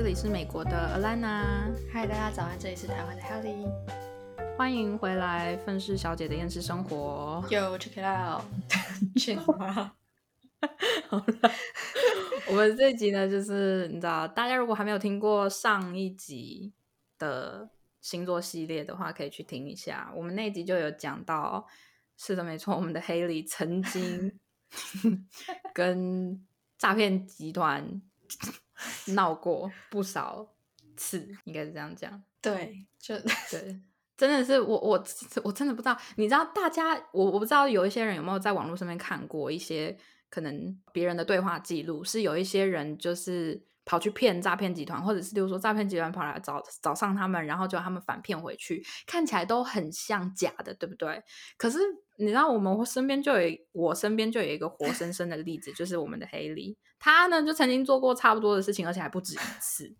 这里是美国的 Alana，嗨，大家早安，这里是台湾的 Helly，欢迎回来愤世小姐的厌世生活。Yo check it out，去吗？好了，我们这一集呢，就是你知道，大家如果还没有听过上一集的星座系列的话，可以去听一下。我们那一集就有讲到，是的，没错，我们的 Haley 曾经 跟诈骗集团 闹过不少次，应该是这样讲。对，就 对，真的是我我我真的不知道，你知道大家我我不知道有一些人有没有在网络上面看过一些可能别人的对话记录，是有一些人就是跑去骗诈骗集团，或者是比如说诈骗集团跑来找找上他们，然后就他们反骗回去，看起来都很像假的，对不对？可是你知道我们身边就有我身边就有一个活 生生的例子，就是我们的黑莉，他呢就曾经做过差不多的事情，而且还不止一次。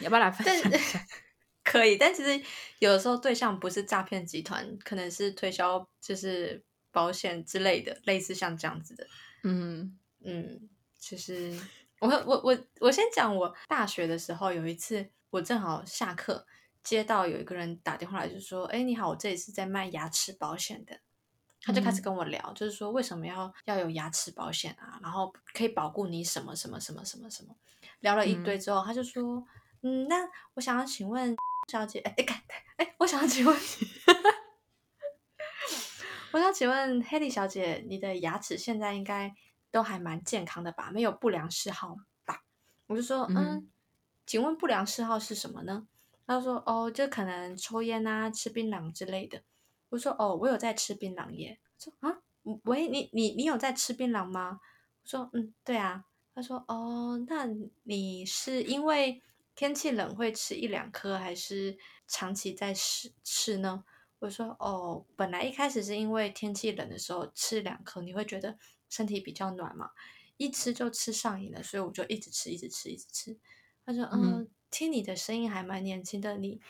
你要不要来分但享一下？可以，但其实有的时候对象不是诈骗集团，可能是推销就是保险之类的，类似像这样子的。嗯嗯，其实 我我我我先讲，我大学的时候有一次，我正好下课接到有一个人打电话来，就说：“哎，你好，我这里是在卖牙齿保险的。”他就开始嗯跟我聊，就是说为什么要要有牙齿保险啊，然后可以保护你什么什么什么什么什么，聊了一堆之后，他就说：“嗯，那我想要请问小姐，哎哎哎，我想要请问。”我想请问黑莉小姐，你的牙齿现在应该都还蛮健康的吧？没有不良嗜好吧？我就说，嗯嗯，请问不良嗜好是什么呢？他说，哦，就可能抽烟啊、吃槟榔之类的。我说，哦，我有在吃槟榔耶。他说，啊，喂，你你你有在吃槟榔吗？我说，嗯，对啊。他说，哦，那你是因为天气冷会吃一两颗，还是长期在吃吃呢？我说哦，本来一开始是因为天气冷的时候吃两颗，你会觉得身体比较暖嘛，一吃就吃上瘾了，所以我就一直吃，一直吃，一直吃。他说，嗯，嗯听你的声音还蛮年轻的，你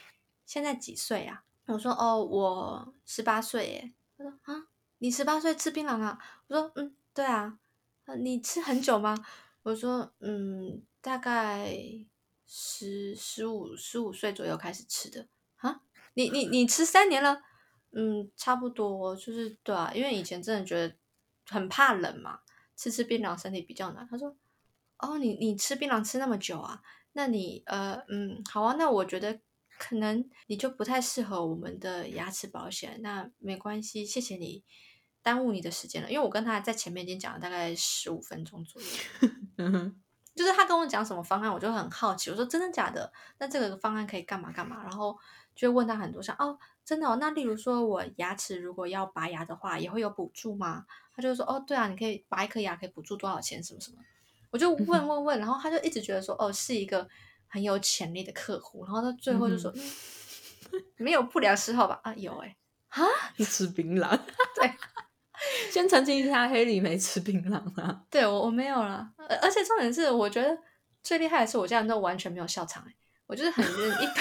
现在几岁啊？我说哦，我十八岁耶。他说啊，你十八岁吃槟榔啊？我说嗯，对啊。呃你吃很久吗？我说嗯，大概十十五十五岁左右开始吃的啊。你你你吃三年了？嗯，差不多，就是对啊，因为以前真的觉得很怕冷嘛，吃吃槟榔身体比较暖。他说，哦，你你吃槟榔吃那么久啊？那你呃嗯好啊，那我觉得可能你就不太适合我们的牙齿保险。那没关系，谢谢你耽误你的时间了，因为我跟他在前面已经讲了大概十五分钟左右。就是他跟我讲什么方案，我就很好奇。我说真的假的？那这个方案可以干嘛干嘛？然后就会问他很多像哦，真的哦。那例如说我牙齿如果要拔牙的话，也会有补助吗？他就说哦，对啊，你可以拔一颗牙可以补助多少钱，什么什么。我就问问问，然后他就一直觉得说哦，是一个很有潜力的客户。然后他最后就说，嗯、没有不良嗜好吧？啊，有哎、吃槟榔。对，先澄清一下，黑里没吃槟榔啊。对我我没有了，而而且重点是，我觉得最厉害的是我这样都完全没有笑场、欸，我就是很认一本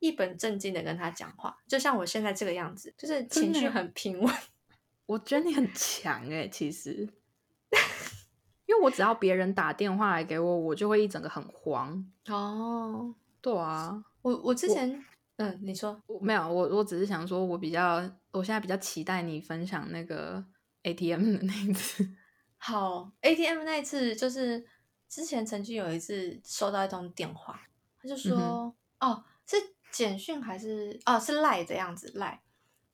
一本正经的跟他讲话，就像我现在这个样子，就是情绪很平稳。我觉得你很强哎、其实，因为我只要别人打电话来给我，我就会一整个很慌。哦，对啊，我我之前嗯，你说我没有，我我只是想说，我比较，我现在比较期待你分享那个 ATM 的那一次。好 ATM 那一次，就是之前曾经有一次收到一通电话，他就说、嗯哦是简讯还是哦是赖的样子赖，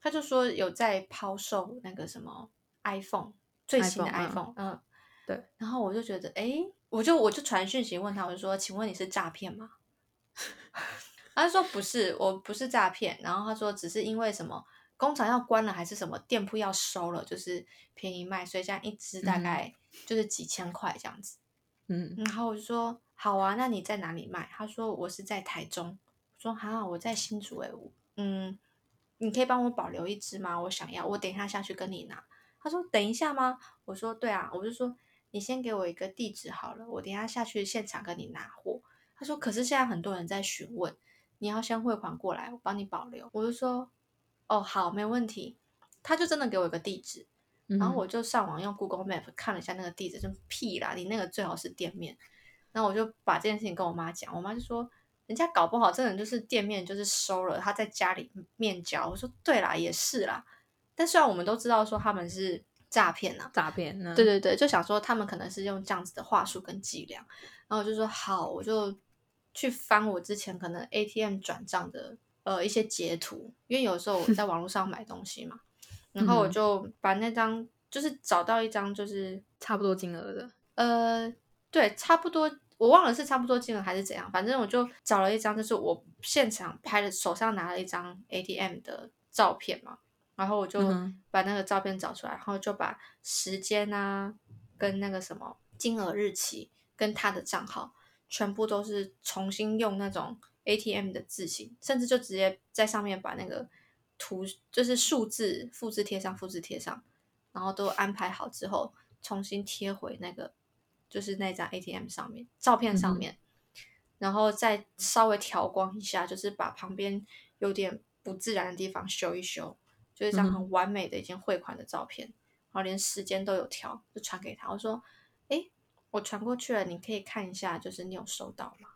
他就说有在抛售那个什么 iPhone 最新的 iPhone，iPhone，嗯对，然后我就觉得诶，我就我就传讯息问他，我就说请问你是诈骗吗？他说不是，我不是诈骗。然后他说只是因为什么工厂要关了，还是什么店铺要收了，就是便宜卖，所以这样一支大嗯概就是几千块这样子。嗯然后我就说好啊，那你在哪里卖？他说我是在台中。我说好，我在新竹诶、我嗯，你可以帮我保留一只吗？我想要，我等一下下去跟你拿。他说等一下吗？我说对啊，我就说你先给我一个地址好了，我等一下下去现场跟你拿货。他说可是现在很多人在询问，你要先汇款过来，我帮你保留。我就说哦好，没问题。他就真的给我一个地址，嗯然后我就上网用 Google Map 看了一下那个地址，就屁啦，你那个最好是店面。然后我就把这件事情跟我妈讲，我妈就说，人家搞不好真的就是店面就是收了，他在家里面交。我说对啦，也是啦。但虽然我们都知道说他们是诈骗呐，诈骗，对对对，就想说他们可能是用这样子的话术跟伎俩，然后我就说好，我就去翻我之前可能 ATM 转账的呃一些截图，因为有时候我在网络上买东西嘛，然后我就把那张就是找到一张就是差不多金额的，呃，对，差不多，我忘了是差不多金额还是怎样，反正我就找了一张，就是我现场拍的，手上拿了一张 ATM 的照片嘛。然后我就把那个照片找出来，然后就把时间啊，跟那个什么金额、日期，跟他的账号，全部都是重新用那种 ATM 的字型，甚至就直接在上面把那个图，就是数字复制贴上，复制贴上，然后都安排好之后，重新贴回那个就是那张 ATM 上面照片上面，然后再稍微调光一下，就是把旁边有点不自然的地方修一修。就一张很完美的一件汇款的照片，然后连时间都有调，就传给他。我说：“哎，我传过去了，你可以看一下，就是你有收到吗？”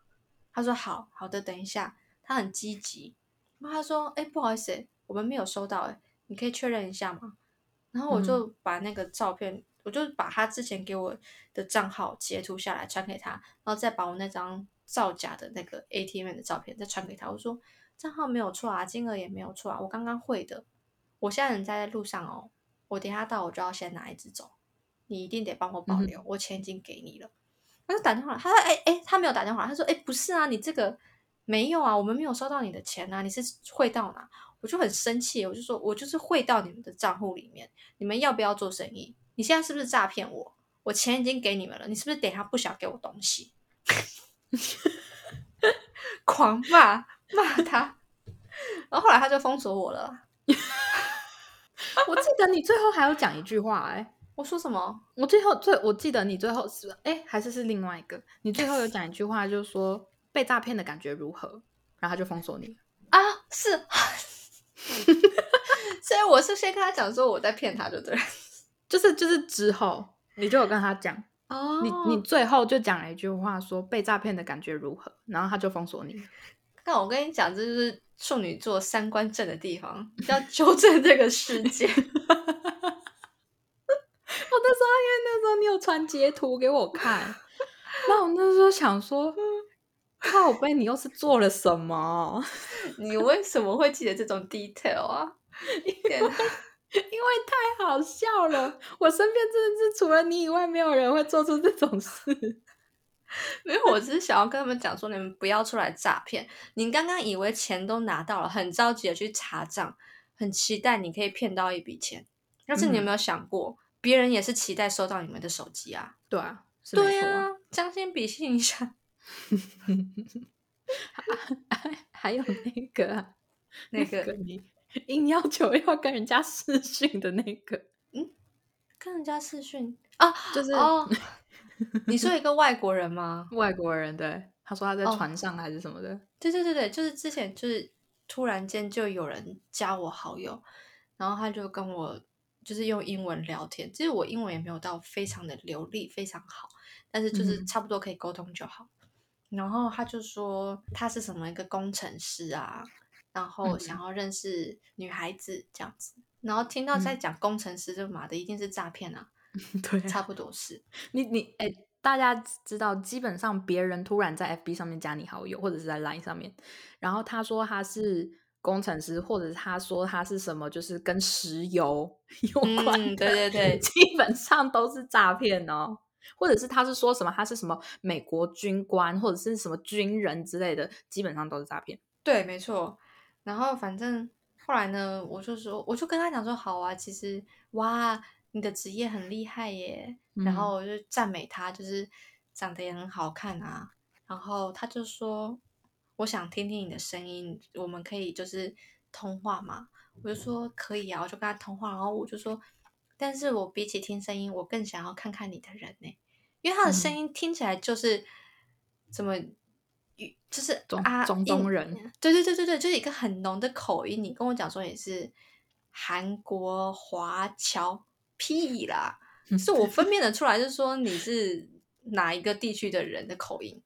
他说：“好好的，等一下。”他很积极。然后他说：“哎，不好意思，我们没有收到，哎，你可以确认一下吗？”然后我就把那个照片，我就把他之前给我的账号截图下来传给他，然后再把我那张造假的那个 ATM 的照片再传给他。我说：“账号没有错啊，金额也没有错啊，我刚刚汇的。”我现在人在路上哦，我等下到我就要先拿一只走，你一定得帮我保留，我钱已经给你了。他就打电话，他说：“哎哎，他没有打电话，他说：哎，不是啊，你这个没有啊，我们没有收到你的钱啊，你是汇到哪？”我就很生气，我就说：“我就是汇到你们的账户里面，你们要不要做生意？你现在是不是诈骗我？我钱已经给你们了，你是不是等下不想给我东西？” 狂骂骂他，然后后来他就封锁我了。我记得你最后还有讲一句话，哎，我说什么？我最后最我记得你最后是哎，还是是另外一个？你最后有讲一句话，就是说被诈骗的感觉如何？然后他就封锁你啊？是，所以我是先跟他讲说我在骗他，就对，就是就是之后你就有跟他讲哦，你你最后就讲了一句话，说被诈骗的感觉如何？然后他就封锁你。那我跟你讲，这就是处女座三观正的地方，要纠正这个世界。我那时候因为那时候你有传截图给我看，那我那时候想说，靠背，你又是做了什么？你为什么会记得这种 detail 啊？因为因为太好笑了，我身边真的是除了你以外，没有人会做出这种事。没有我只是想要跟他们讲说，你们不要出来诈骗。你刚刚以为钱都拿到了，很着急的去查账，很期待你可以骗到一笔钱。但是你有没有想过，别人也是期待收到你们的手机啊？对啊，对啊，将心比心一下。还有那个，那个你硬要求要跟人家视讯的那个，嗯，跟人家视讯啊，就是哦。你说一个外国人吗？外国人对，他说他在船上还是什么的。对对对对，就是之前就是突然间就有人加我好友，然后他就跟我就是用英文聊天。其实我英文也没有到非常的流利，非常好，但是就是差不多可以沟通就好。然后他就说他是什么一个工程师啊，然后想要认识女孩子这样子。然后听到在讲工程师，这妈的一定是诈骗啊！对，差不多是。你你哎，大家知道，基本上别人突然在 FB 上面加你好友，或者是在 Line 上面，然后他说他是工程师，或者是他说他是什么，就是跟石油 有关的，对对对，基本上都是诈骗哦。或者是他是说什么他是什么美国军官，或者是什么军人之类的，基本上都是诈骗。对，没错。然后反正后来呢，我就说，我就跟他讲说，好啊，其实哇。你的职业很厉害耶，然后我就赞美他，就是长得也很好看啊。然后他就说：“我想听听你的声音，我们可以就是通话嘛？”我就说：“可以啊。”我就跟他通话，然后我就说：“但是我比起听声音，我更想要看看你的人呢，因为他的声音听起来就是怎么，就是啊，中东人，对对对对对，就是一个很浓的口音。你跟我讲说也是韩国华侨。屁啦！是我分辨得出来，就是说你是哪一个地区的人的口音，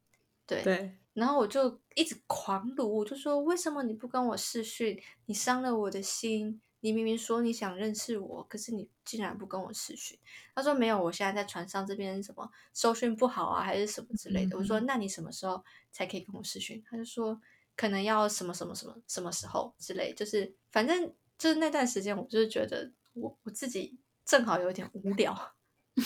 对。对，然后我就一直狂撸，我就说为什么你不跟我视讯？你伤了我的心。你明明说你想认识我，可是你竟然不跟我视讯。他说没有，我现在在船上这边什么收讯不好啊，还是什么之类的。我说那你什么时候才可以跟我视讯？他就说可能要什么什么什么什么时候之类，就是反正就是那段时间，我就是觉得我我自己正好有点无聊。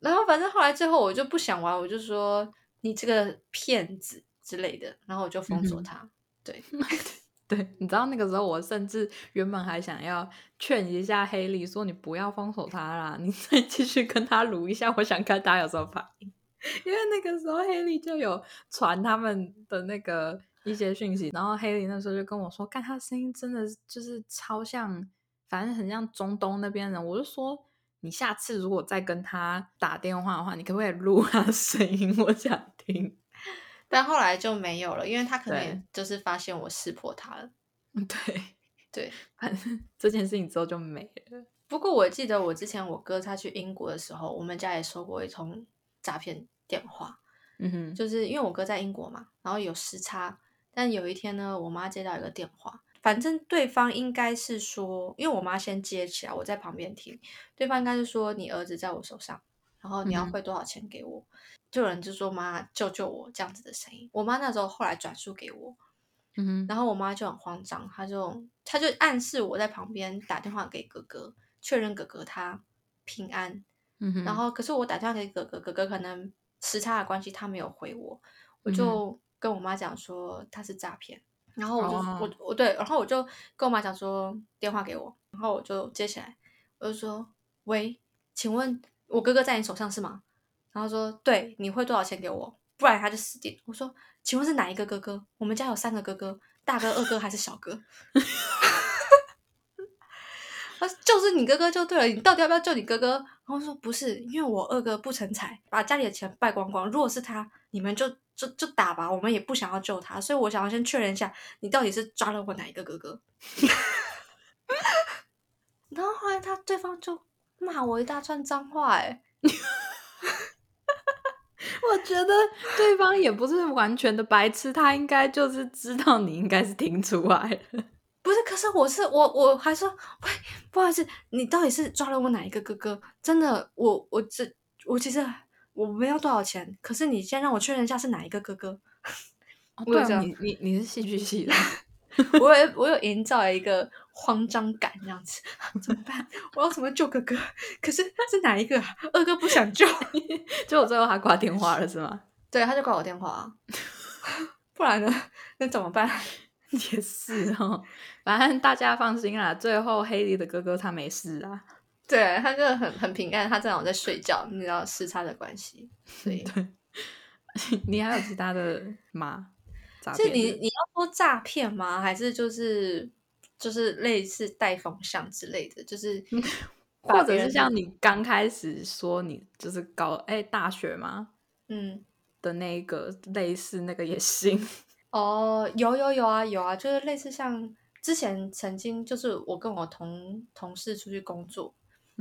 然后反正后来最后我就不想玩，我就说你这个骗子之类的，然后我就封锁他。对。对，你知道那个时候，我甚至原本还想要劝一下黑莉，说你不要封锁他啦，你 再继续跟他撸一下，我想看他有什么反应。因为那个时候黑莉就有传他们的那个一些讯息，然后黑莉那时候就跟我说，看他声音真的就是超像，反正很像中东那边人。我就说，你下次如果再跟他打电话的话，你可不可以录他声音？我想听。但后来就没有了，因为他可能就是发现我识破他了。对对，反正这件事情之后就没了。不过我记得我之前我哥他去英国的时候，我们家也收过一通诈骗电话。嗯哼，就是因为我哥在英国嘛，然后有时差。但有一天呢，我妈接到一个电话，反正对方应该是说，因为我妈先接起来，我在旁边听，对方应该是说你儿子在我手上，然后你要汇多少钱给我。就有人就说：“妈，救救我！”这样子的声音。我妈那时候后来转述给我，嗯，然后我妈就很慌张，她就她就暗示我在旁边打电话给哥哥，确认哥哥他平安。嗯，然后可是我打电话给哥哥，哥哥可能时差的关系，他没有回我，我就跟我妈讲说他是诈骗。然后我就我我对，然后我就跟我妈讲说电话给我，然后我就接起来，我就说：“喂，请问我哥哥在你手上是吗？”然后说：“对，你会多少钱给我？不然他就死定。”我说：“请问是哪一个哥哥？我们家有三个哥哥，大哥、二哥还是小哥？” 他就是你哥哥就对了。你到底要不要救你哥哥？然后说：“不是，因为我二哥不成才，把家里的钱败光光。如果是他，你们就就就打吧，我们也不想要救他。所以我想要先确认一下，你到底是抓了我哪一个哥哥？” 然后后来他对方就骂我一大串脏话，哎。我觉得对方也不是完全的白痴，他应该就是知道你应该是听出来了。不是，可是我是我，我还说，喂，不好意思，你到底是抓了我哪一个哥哥？真的，我我这我其实我没有多少钱，可是你先让我确认一下是哪一个哥哥。对啊，你你你是戏剧系的。我有我有营造一个慌张感，这样子 怎么办？我要怎么救哥哥？可是是哪一个？二哥不想救，就我最后他挂电话了，是吗？对，他就挂我电话。不然呢？那怎么办？也是哦，反正大家放心啦。最后黑莉的哥哥他没事啊，对他就很很平安，他正好在睡觉，你知道时差的关系。所以，你还有其他的吗？是你你要说诈骗吗？还是就是就是类似带风向之类的？就是或者是像你刚开始说你就是搞哎大学吗？嗯的那个类似那个也行 哦，有有有啊有啊，就是类似像之前曾经就是我跟我同同事出去工作，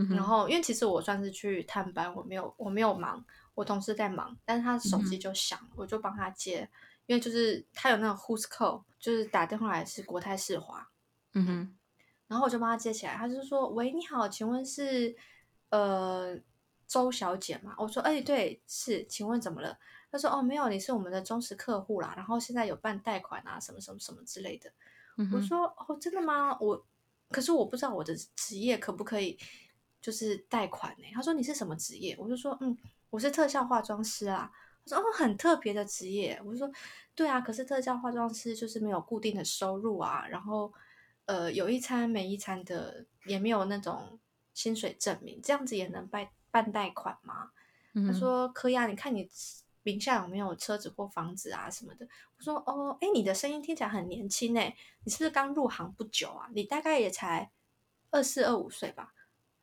然后因为其实我算是去探班，我没有我没有忙，我同事在忙，但是他手机就响，我就帮他接。因为就是他有那种 Who's Call，就是打电话来是国泰世华，嗯哼，然后我就帮他接起来，他就说：“喂，你好，请问是呃周小姐吗？”我说：“哎，对，是，请问怎么了？”他说：“哦，没有，你是我们的忠实客户啦，然后现在有办贷款啊，什么什么什么之类的。”我说：“哦，真的吗？我可是我不知道我的职业可不可以就是贷款呢？”他说：“你是什么职业？”我就说：“嗯，我是特效化妆师啊。”说哦，很特别的职业。我就说，对啊，可是特效化妆师就是没有固定的收入啊，然后呃，有一餐没一餐的，也没有那种薪水证明，这样子也能办办贷款吗？他说可以啊，你看你名下有没有车子或房子啊什么的。我说哦，哎，你的声音听起来很年轻哎，你是不是刚入行不久啊？你大概也才二四二五岁吧？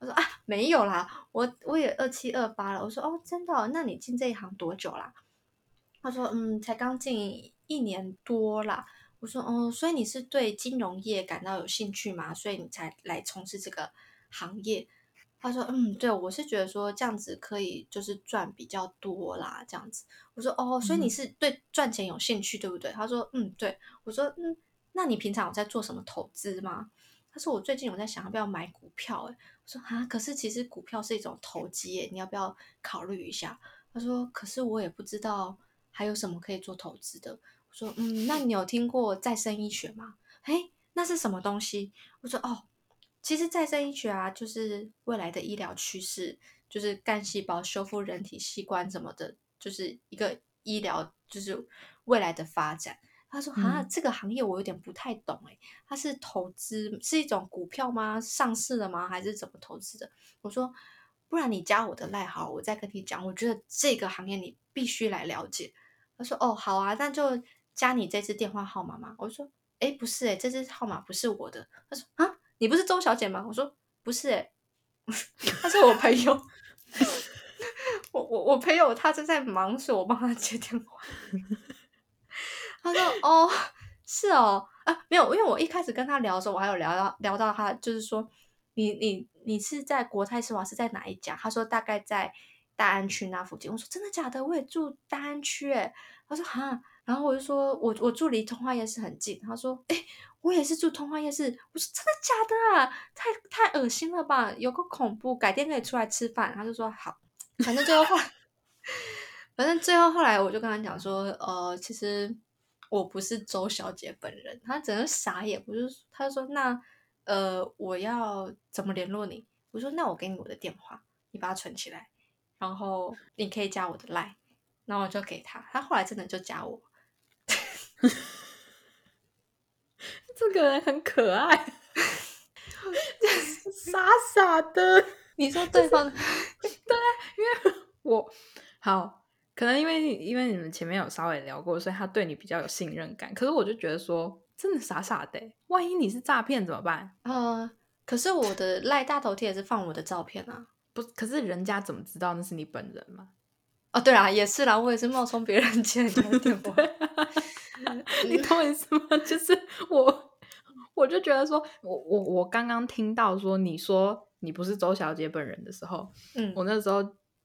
我说啊，没有啦，我我也二七二八了。我说哦，真的？那你进这一行多久啦？他说嗯，才刚进一年多啦。我说哦，所以你是对金融业感到有兴趣吗？所以你才来从事这个行业？他说：“嗯，对，我是觉得说这样子可以就是赚比较多啦，这样子。”我说：“哦，所以你是对赚钱有兴趣，对不对？”他说：“嗯，对。”我说：“嗯，那你平常有在做什么投资吗？”他说：“我最近有在想要不要买股票。”哎，我说：“啊，可是其实股票是一种投机，耶，你要不要考虑一下？”他说：“可是我也不知道还有什么可以做投资的。”我说：“嗯，那你有听过再生医学吗？”哎，那是什么东西？我说：“哦。”其实再生医学啊，就是未来的医疗趋势，就是干细胞修复人体器官什么的，就是一个医疗，就是未来的发展。他说：“啊，这个行业我有点不太懂诶，它是投资是一种股票吗？上市了吗？还是怎么投资的？”我说：“不然你加我的赖好，我再跟你讲。我觉得这个行业你必须来了解。”他说：“哦，好啊，那就加你这支电话号码嘛。”我说：“哎，不是诶，这支号码不是我的。”他说：“啊。”你不是周小姐吗？我说不是哎，他是我朋友。我我我朋友他正在忙，所以我帮他接电话。他说哦，是哦，啊没有，因为我一开始跟他聊的时候，我还有聊到聊到他，就是说你你你是在国泰世华是在哪一家？他说大概在大安区那附近。我说真的假的？我也住大安区哎。他说哈，然后我就说我我住离通化夜市很近。他说哎。我也是住通化夜市，我说真的假的啊？太太恶心了吧，有个恐怖，改天可以出来吃饭。他就说好，反正最后后，反正最后后来我就跟他讲说，呃，其实我不是周小姐本人。他整个傻眼，不是？他说那呃，我要怎么联络你？我说那我给你我的电话，你把它存起来，然后你可以加我的 line，然后我就给他，他后来真的就加我。这个人很可爱，傻傻的。你说对方 对啊，因为我好，可能因为因为你们前面有稍微聊过，所以他对你比较有信任感。可是我就觉得说，真的傻傻的，万一你是诈骗怎么办？呃，可是我的赖大头贴也是放我的照片啊，不，可是人家怎么知道那是你本人吗？哦，对啊，也是啦，我也是冒充别人接人家的电话。你懂我意思吗？就是我，我就觉得说，我我我刚刚听到说你说你不是周小姐本人的时候，嗯，我那时候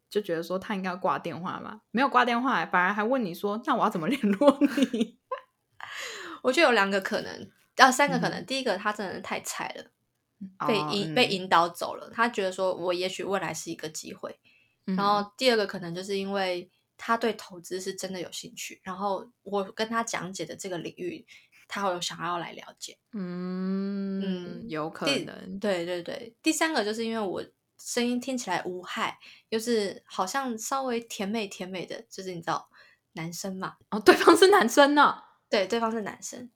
就觉得说他应该要挂电话嘛，没有挂电话，反而还问你说，那我要怎么联络你？我觉得有两个可能，啊，三个可能。第一个，他真的是太菜了，被引被引导走了，他觉得说我也许未来是一个机会。然后第二个可能就是因为。他对投资是真的有兴趣，然后我跟他讲解的这个领域，他有想要来了解。嗯嗯，有可能。对对对，第三个就是因为我声音听起来无害，又是好像稍微甜美甜美的，就是你知道男生嘛？哦，对方是男生呢？对，对方是男生。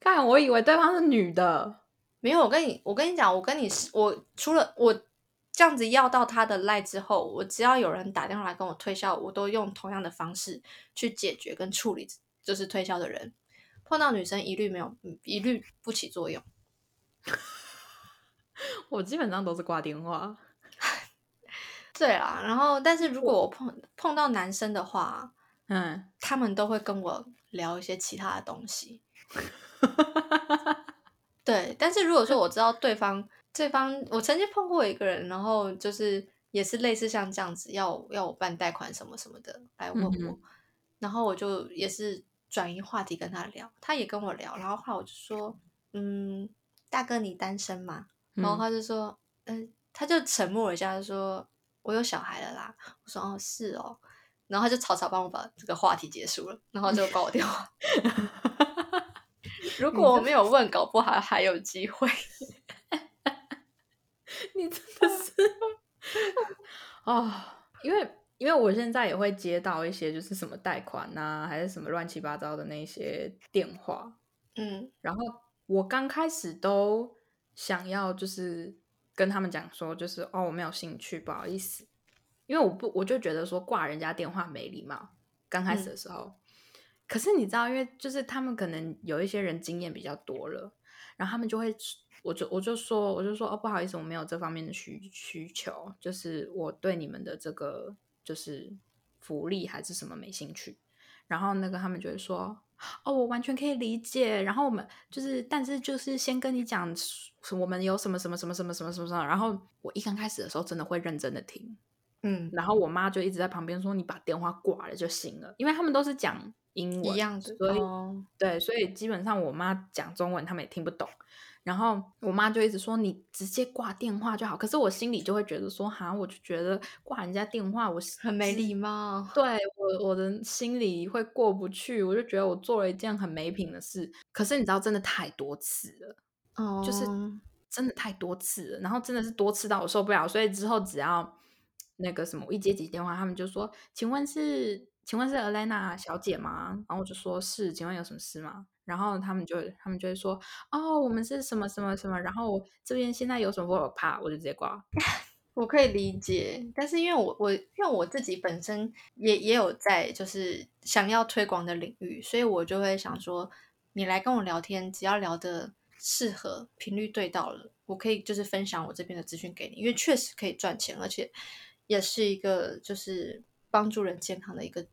看，我以为对方是女的。没有，我跟你，我跟你讲，我跟你是，我除了我。这样子要到他的赖之后，我只要有人打电话来跟我推销，我都用同样的方式去解决跟处理，就是推销的人碰到女生一律没有，一律不起作用。我基本上都是挂电话。对啊，然后但是如果我碰碰到男生的话，嗯，他们都会跟我聊一些其他的东西。对，但是如果说我知道对方。对方，我曾经碰过一个人，然后就是也是类似像这样子，要要我办贷款什么什么的来问我，然后我就也是转移话题跟他聊，他也跟我聊，然后后来我就说，嗯，大哥你单身吗？然后他就说，嗯，他就沉默了一下，就说我有小孩了啦。我说哦是哦，然后他就草草帮我把这个话题结束了，然后就挂我电话。如果我没有问，搞不好还有机会。你真的是啊，因为因为我现在也会接到一些就是什么贷款呐，还是什么乱七八糟的那些电话，嗯，然后我刚开始都想要就是跟他们讲说，就是哦我没有兴趣，不好意思，因为我不我就觉得说挂人家电话没礼貌，刚开始的时候，可是你知道，因为就是他们可能有一些人经验比较多了，然后他们就会。我就我就说我就说哦不好意思我没有这方面的需需求，就是我对你们的这个就是福利还是什么没兴趣。然后那个他们就会说哦，我完全可以理解。然后我们就是，但是就是先跟你讲，我们有什么什么什么什么什么什么。然后我一刚开始的时候，真的会认真的听，嗯。然后我妈就一直在旁边说：“你把电话挂了就行了。”因为他们都是讲英文一样的，所以对，所以基本上我妈讲中文，他们也听不懂。然后我妈就一直说你直接挂电话就好，可是我心里就会觉得说哈，我就觉得挂人家电话我很没礼貌，对我我的心里会过不去，我就觉得我做了一件很没品的事。可是你知道，真的太多次了，哦，就是真的太多次了，然后真的是多次到我受不了，所以之后只要那个什么，我一接起电话，他们就说，请问是请问是 Alena 小姐吗？然后我就说是，请问有什么事吗？然后他们就他们就会说哦，我们是什么什么什么，然后这边现在有什么我怕，我就直接挂。我可以理解，但是因为我我因为我自己本身也也有在就是想要推广的领域，所以我就会想说，你来跟我聊天，只要聊的适合，频率对到了，我可以就是分享我这边的资讯给你，因为确实可以赚钱，而且也是一个就是帮助人健康的一个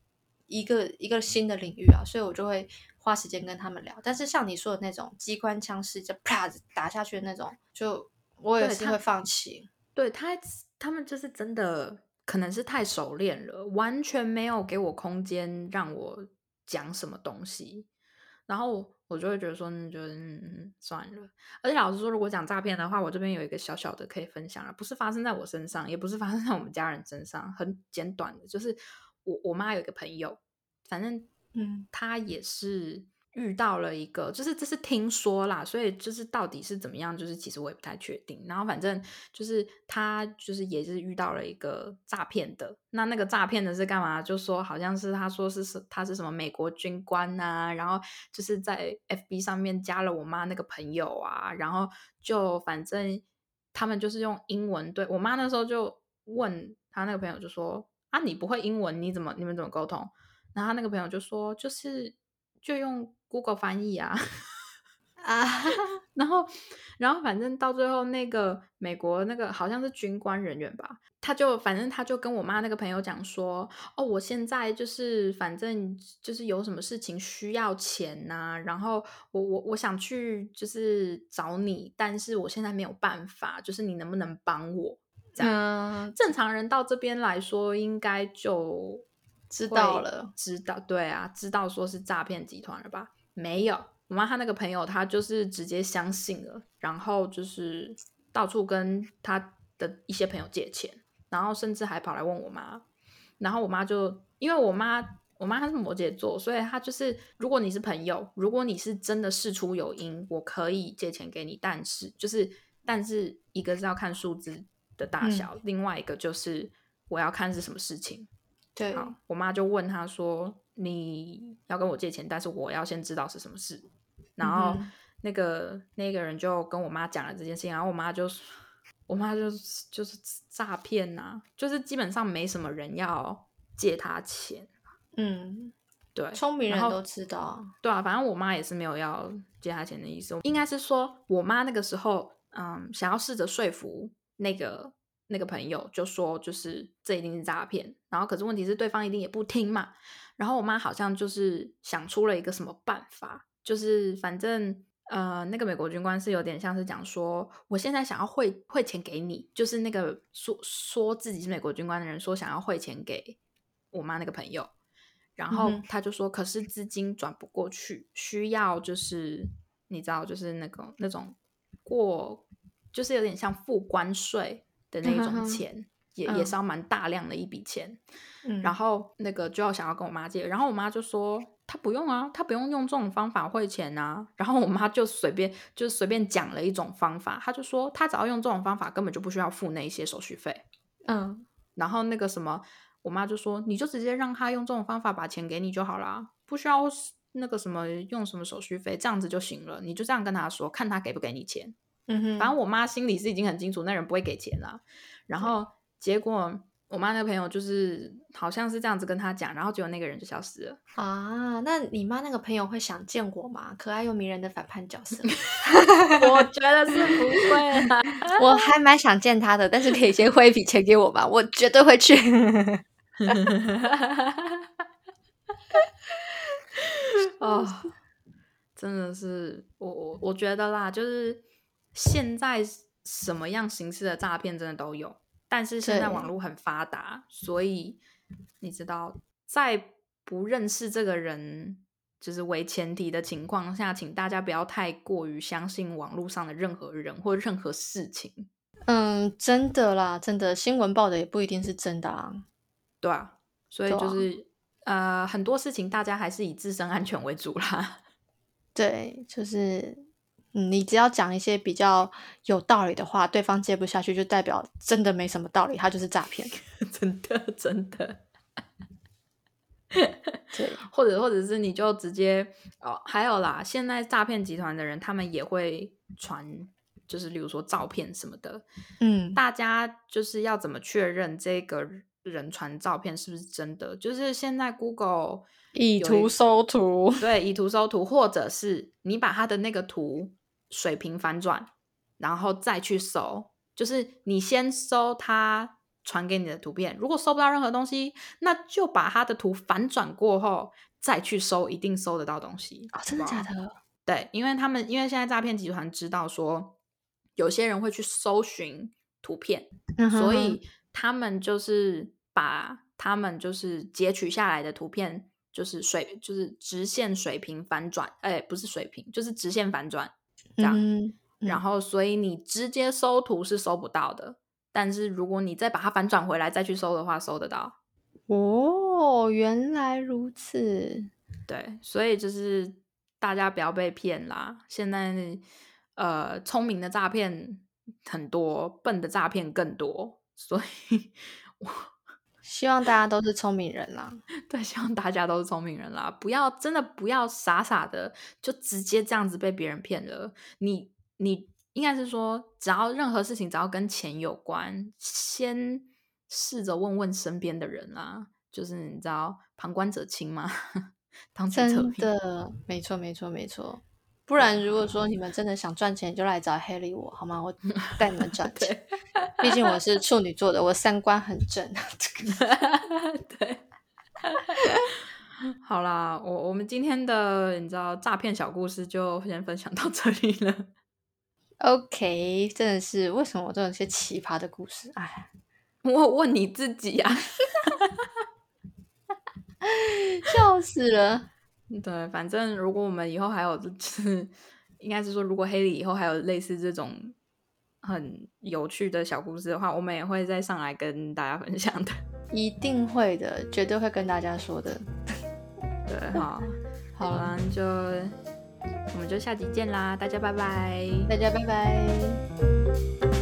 一个一个新的领域啊，所以我就会。花时间跟他们聊，但是像你说的那种机关枪式就啪打下去的那种，就我也是会放弃。对他，他们就是真的可能是太熟练了，完全没有给我空间让我讲什么东西，然后我就会觉得说，就嗯算了。而且老实说，如果讲诈骗的话，我这边有一个小小的可以分享了，不是发生在我身上，也不是发生在我们家人身上，很简短的，就是我我妈有一个朋友，反正。嗯，她也是遇到了一个，就是这是听说啦，所以就是到底是怎么样，就是其实我也不太确定。然后反正就是他就是也是遇到了一个诈骗的，那那个诈骗的是干嘛？就说好像是他说是是他是什么美国军官啊，然后就是在 FB 上面加了我妈那个朋友啊，然后就反正他们就是用英文对我妈那时候就问他那个朋友就说啊，你不会英文，你怎么你们怎么沟通？然后他那个朋友就说：“就是就用 Google 翻译啊，啊，然后然后反正到最后那个美国那个好像是军官人员吧，他就反正他就跟我妈那个朋友讲说：哦，我现在就是反正就是有什么事情需要钱呐，然后我我我想去就是找你，但是我现在没有办法，就是你能不能帮我？这样正常人到这边来说，应该就。”知道了，知道对啊，知道说是诈骗集团了吧？没有，我妈她那个朋友，她就是直接相信了，然后就是到处跟她的一些朋友借钱，然后甚至还跑来问我妈，然后我妈就因为我妈，我妈她是摩羯座，所以她就是如果你是朋友，如果你是真的事出有因，我可以借钱给你，但是就是但是一个是要看数字的大小，另外一个就是我要看是什么事情。对，好我妈就问他说：“你要跟我借钱，但是我要先知道是什么事。”然后那个那个人就跟我妈讲了这件事情，然后我妈就我妈就就是诈骗呐，就是基本上没什么人要借他钱。嗯，对，聪明人都知道。对啊，反正我妈也是没有要借他钱的意思，应该是说我妈那个时候嗯，想要试着说服那个。那个朋友就说，就是这一定是诈骗，然后可是问题是对方一定也不听嘛。然后我妈好像就是想出了一个什么办法，就是反正呃，那个美国军官是有点像是讲说，我现在想要汇汇钱给你，就是那个说说自己是美国军官的人说想要汇钱给我妈那个朋友，然后他就说，可是资金转不过去，需要就是你知道，就是那个那种过，就是有点像付关税。的那种钱也也是要蛮大量的一笔钱，然后那个就要想要跟我妈借，然后我妈就说她不用啊，她不用用这种方法汇钱啊。然后我妈就随便就随便讲了一种方法，她就说她只要用这种方法，根本就不需要付那一些手续费。嗯，然后那个什么，我妈就说你就直接让她用这种方法把钱给你就好啦，不需要那个什么用什么手续费，这样子就行了。你就这样跟他说，看他给不给你钱。嗯哼，反正我妈心里是已经很清楚，那人不会给钱了。然后结果我妈那个朋友就是好像是这样子跟她讲，然后结果那个人就消失了啊。那你妈那个朋友会想见我吗？可爱又迷人的反叛角色，我觉得是不会。我还蛮想见他的，但是可以先汇一笔钱给我吧，我绝对会去。哦，真的是我我我觉得啦，就是现在什么样形式的诈骗真的都有，但是现在网络很发达，所以你知道，在不认识这个人就是为前提的情况下，请大家不要太过于相信网络上的任何人或任何事情。嗯，真的啦，真的新闻报的也不一定是真的啊。对啊，所以就是呃，很多事情大家还是以自身安全为主啦。对，就是你只要讲一些比较有道理的话，对方接不下去，就代表真的没什么道理，他就是诈骗。真的，真的。对，或者或者是你就直接哦，还有啦，现在诈骗集团的人他们也会传。就是例如说照片什么的，嗯，大家就是要怎么确认这个人传照片是不是真的？就是现在 Google 以图搜图，对，以图搜图，或者是你把他的那个图水平反转，然后再去搜，就是你先搜他传给你的图片，如果搜不到任何东西，那就把他的图反转过后再去搜，一定搜得到东西。哦，真的假的？对，因为他们因为现在诈骗集团知道说。有些人会去搜寻图片，所以他们就是把他们就是截取下来的图片，就是水就是直线水平反转，哎，不是水平，就是直线反转这样。然后，所以你直接搜图是搜不到的，但是如果你再把它反转回来再去搜的话，搜得到。哦，原来如此。对，所以就是大家不要被骗啦。现在。呃，聪明的诈骗很多，笨的诈骗更多，所以我 希望大家都是聪明人啦。对，希望大家都是聪明人啦，不要真的不要傻傻的就直接这样子被别人骗了。你你应该是说，只要任何事情只要跟钱有关，先试着问问身边的人啦。就是你知道，旁观者清嘛，当真的，没错，没错，没错。不然，如果说你们真的想赚钱，就来找黑莉我好吗？我带你们赚 钱。毕竟我是处女座的，我三观很正。对，好啦，我我们今天的你知道诈骗小故事就先分享到这里了。OK，真的是为什么我都有些奇葩的故事？哎，我问你自己呀，笑死了。对，反正如果我们以后还有，就是应该是说，如果黑里以后还有类似这种很有趣的小故事的话，我们也会再上来跟大家分享的。一定会的，绝对会跟大家说的。对，好，好了，就我们就下集见啦，大家拜拜，大家拜拜。